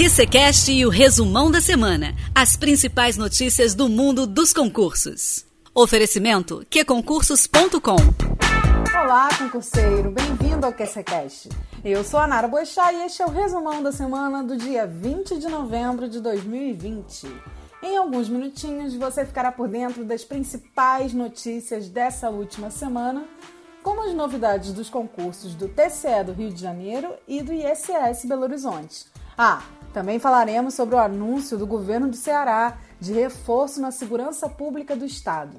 QCCast e o resumão da semana. As principais notícias do mundo dos concursos. Oferecimento qconcursos.com Olá, concurseiro. Bem-vindo ao QCCast. Eu sou a Nara Boechat e este é o resumão da semana do dia 20 de novembro de 2020. Em alguns minutinhos você ficará por dentro das principais notícias dessa última semana, como as novidades dos concursos do TCE do Rio de Janeiro e do ISS Belo Horizonte. Ah, também falaremos sobre o anúncio do governo do Ceará de reforço na segurança pública do estado.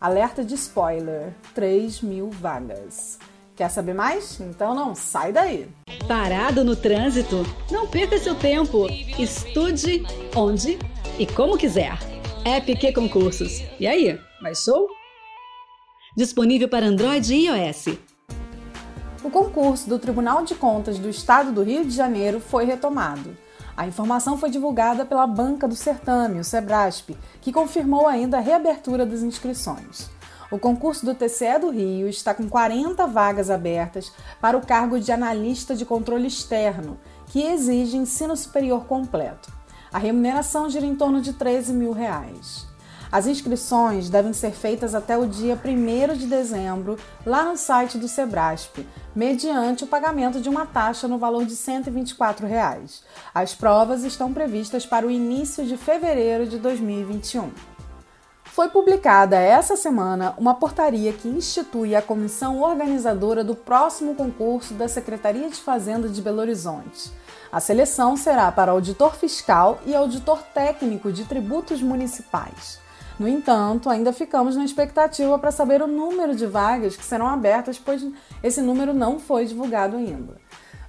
Alerta de spoiler: 3 mil vagas. Quer saber mais? Então não sai daí! Parado no trânsito? Não perca seu tempo. Estude onde e como quiser. App Q Concursos. E aí, baixou? Disponível para Android e iOS. O concurso do Tribunal de Contas do Estado do Rio de Janeiro foi retomado. A informação foi divulgada pela Banca do Certame, o Sebrasp, que confirmou ainda a reabertura das inscrições. O concurso do TCE do Rio está com 40 vagas abertas para o cargo de analista de controle externo, que exige ensino superior completo. A remuneração gira em torno de 13 mil reais. As inscrições devem ser feitas até o dia 1 de dezembro lá no site do Sebrasp, mediante o pagamento de uma taxa no valor de 124 reais. As provas estão previstas para o início de fevereiro de 2021. Foi publicada essa semana uma portaria que institui a comissão organizadora do próximo concurso da Secretaria de Fazenda de Belo Horizonte. A seleção será para auditor fiscal e auditor técnico de tributos municipais. No entanto, ainda ficamos na expectativa para saber o número de vagas que serão abertas, pois esse número não foi divulgado ainda.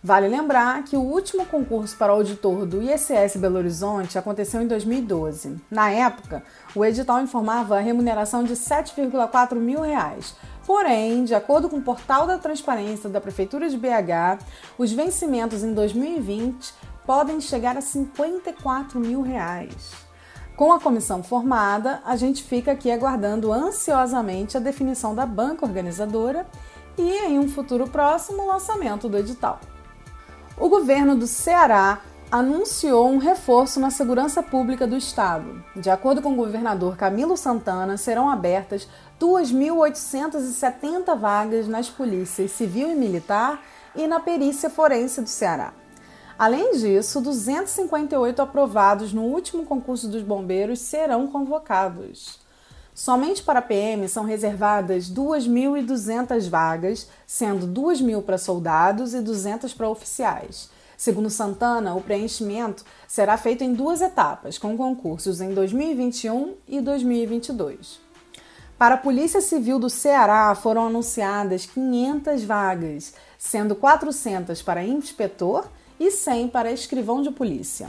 Vale lembrar que o último concurso para auditor do ISS Belo Horizonte aconteceu em 2012. Na época, o edital informava a remuneração de 7,4 mil reais. Porém, de acordo com o portal da transparência da Prefeitura de BH, os vencimentos em 2020 podem chegar a 54 mil reais. Com a comissão formada, a gente fica aqui aguardando ansiosamente a definição da banca organizadora e, em um futuro próximo, o lançamento do edital. O governo do Ceará anunciou um reforço na segurança pública do estado. De acordo com o governador Camilo Santana, serão abertas 2.870 vagas nas polícias civil e militar e na perícia forense do Ceará. Além disso, 258 aprovados no último concurso dos bombeiros serão convocados. Somente para PM são reservadas 2.200 vagas, sendo 2.000 para soldados e 200 para oficiais. Segundo Santana, o preenchimento será feito em duas etapas, com concursos em 2021 e 2022. Para a Polícia Civil do Ceará foram anunciadas 500 vagas, sendo 400 para inspetor e 100 para escrivão de polícia.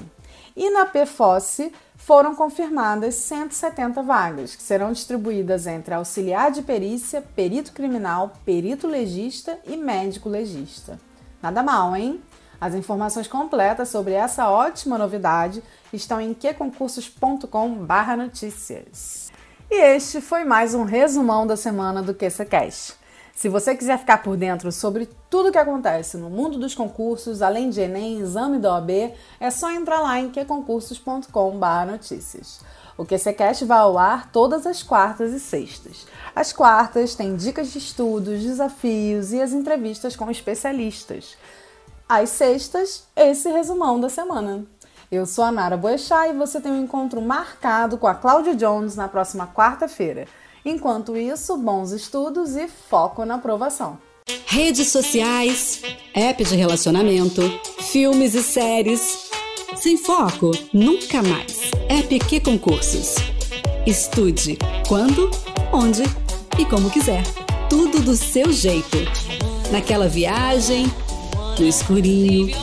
E na PFOSSE foram confirmadas 170 vagas, que serão distribuídas entre auxiliar de perícia, perito criminal, perito legista e médico legista. Nada mal, hein? As informações completas sobre essa ótima novidade estão em queconcursos.com/notícias. E este foi mais um resumão da semana do QCCast. Se você quiser ficar por dentro sobre tudo o que acontece no mundo dos concursos, além de Enem, exame da OAB, é só entrar lá em queconcursos.com/notícias. O QCCast vai ao ar todas as quartas e sextas. As quartas têm dicas de estudos, desafios e as entrevistas com especialistas. Às sextas, esse resumão da semana. Eu sou a Nara Boechat e você tem um encontro marcado com a Cláudia Jones na próxima quarta-feira. Enquanto isso, bons estudos e foco na aprovação. Redes sociais, app de relacionamento, filmes e séries. Sem foco, nunca mais. App Concursos. Estude quando, onde e como quiser. Tudo do seu jeito. Naquela viagem, no escurinho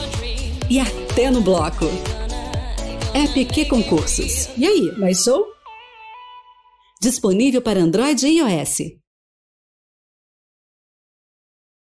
e até no bloco. App Concursos. E aí, mais show? Disponível para Android e iOS.